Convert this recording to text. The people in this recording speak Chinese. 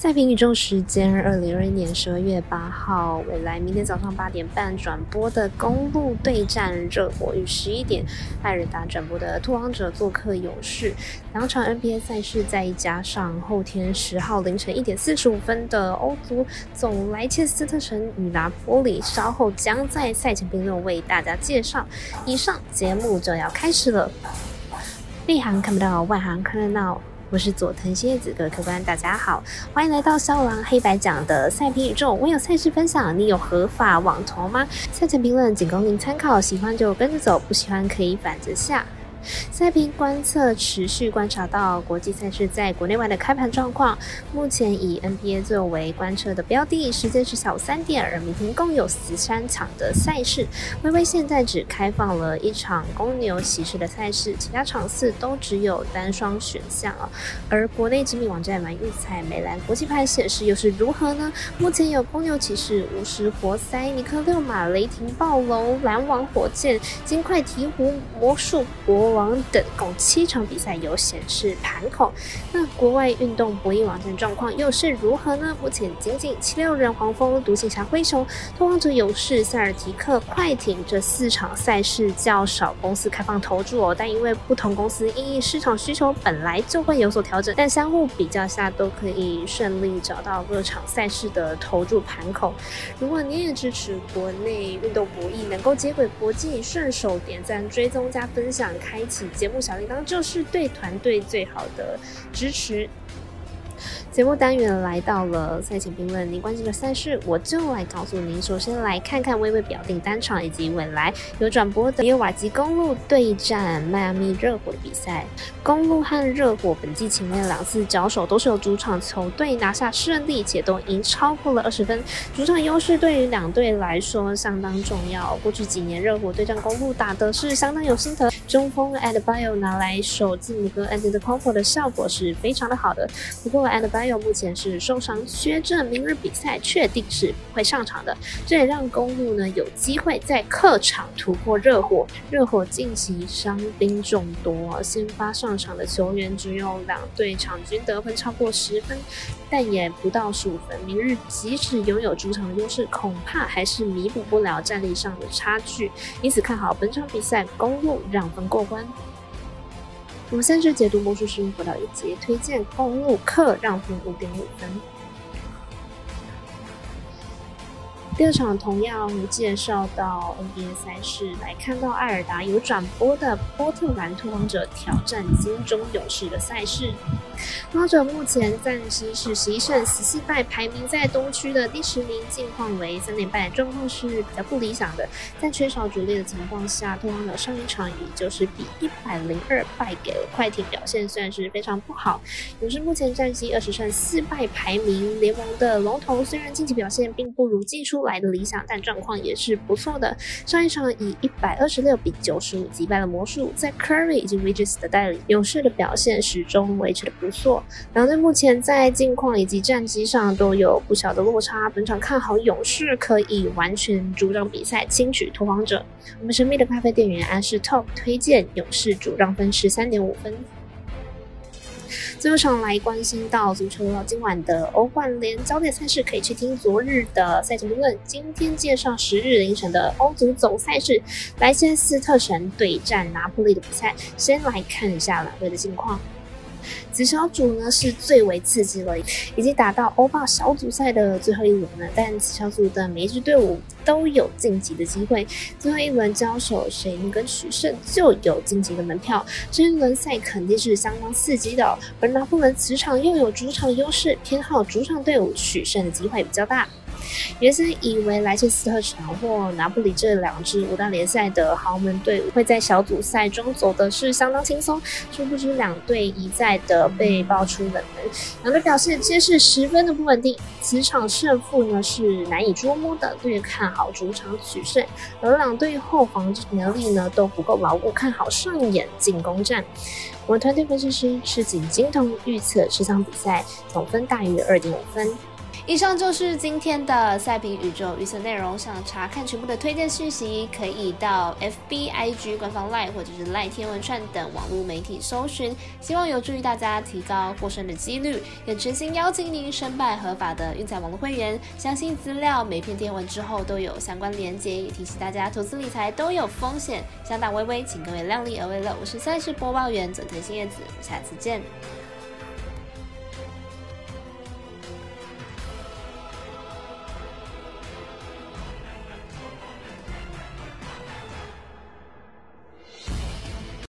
赛评宇宙时间，二零二一年十二月八号，未来明天早上八点半转播的公路对战热火与十一点艾尔达转播的拓荒者做客勇士，两场 NBA 赛事再加上后天十号凌晨一点四十五分的欧足总莱切斯特城与拿波里，稍后将在赛前评论为大家介绍。以上节目就要开始了，内行看不到，外行看热闹。我是佐藤蝎子，各位客官，大家好，欢迎来到肖狼黑白讲的赛评宇宙。我有赛事分享，你有合法网投吗？赛前评论仅供您参考，喜欢就跟着走，不喜欢可以反着下。赛评观测持续观察到国际赛事在国内外的开盘状况。目前以 NBA 作为观测的标的，时间是下午三点，而明天共有十三场的赛事。微微现在只开放了一场公牛骑士的赛事，其他场次都只有单双选项啊。而国内知名网站玩预彩美兰国际牌显示又是如何呢？目前有公牛骑士、巫师活塞、尼克六马、雷霆暴龙、篮网火箭、金块鹈鹕、魔术国。王等共七场比赛有显示盘口，那国外运动博弈网站状况又是如何呢？目前仅仅七六人、黄蜂、独行侠、灰熊、拓荒者、勇士、塞尔提克、快艇这四场赛事较少公司开放投注哦，但因为不同公司因市场需求本来就会有所调整，但相互比较下都可以顺利找到各场赛事的投注盘口。如果你也支持国内运动博弈，能够接轨国际，顺手点赞、追踪加分享开。一起节目小铃铛，就是对团队最好的支持。节目单元来到了赛前评论，您关心的赛事，我就来告诉您。首先来看看微微表定单场以及未来有转播的，有瓦吉公路对战迈阿密热火的比赛。公路和热火本季前面两次交手都是由主场球队拿下胜利，且都赢超过了二十分。主场优势对于两队来说相当重要。过去几年热火对战公路打的是相当有心得，中锋 Adbio 拿来守字母哥 Andy c o p e r 的效果是非常的好的。不过 Ad 还有目前是受伤缺阵，明日比赛确定是不会上场的。这也让公路呢有机会在客场突破热火。热火近期伤兵众多，先发上场的球员只有两队场均得分超过十分，但也不到十五分。明日即使拥有主场优势，恐怕还是弥补不了战力上的差距。因此看好本场比赛公路让分过关。我们先是解读魔术师辅导一节，推荐公路客让分五点五分。第二场同样介绍到 NBA 赛事，来看到艾尔达有转播的波特兰拓荒者挑战金钟勇士的赛事。拓荒者目前暂时是十一胜十四败，排名在东区的第十名，近况为三连败，状况是比较不理想的。在缺少主力的情况下，拓荒者上一场也就是比一百零二败给了快艇，表现算是非常不好。勇士目前战绩二十胜四败，排名联盟的龙头，虽然近期表现并不如季初。来的理想，但状况也是不错的。上一场以一百二十六比九十五击败了魔术，在 Curry 以及 Regis 的带领，勇士的表现始终维持的不错。两队目前在近况以及战绩上都有不小的落差。本场看好勇士可以完全主让比赛，轻取拓荒者。我们神秘的咖啡店员安士 Top 推荐勇士主让分十三点五分。最后场来关心到足球今晚的欧冠联焦点赛事，可以去听昨日的赛前评论。今天介绍十日凌晨的欧足总赛事，莱切斯特城对战拿破利的比赛。先来看一下两队的近况。紫小组呢是最为刺激了，已经打到欧霸小组赛的最后一轮了。但紫小组的每一支队伍都有晋级的机会，最后一轮交手谁能跟取胜，就有晋级的门票。这一轮赛肯定是相当刺激的，而拿破仑此场又有主场优势，偏好主场队伍取胜的机会比较大。原先以为莱切斯特城或拿布里这两支五大联赛的豪门队伍会在小组赛中走的是相当轻松，殊不知两队一再的被爆出冷门，两队表现皆是十分的不稳定。此场胜负呢是难以捉摸的，略看好主场取胜，而两队后防能力呢都不够牢固，看好上演进攻战。我们团队分析师赤井金童预测这场比赛总分大于二点五分。以上就是今天的赛评宇宙预测内容。想查看全部的推荐讯息，可以到 FB、IG 官方 Line 或者是 Line 天文串等网络媒体搜寻。希望有助于大家提高获胜的几率。也诚心邀请您申办合法的运彩网络会员。相信资料每篇天文之后都有相关连接。也提醒大家，投资理财都有风险，想打微微，请各位量力而为了。我是赛事播报员佐藤新叶子，下次见。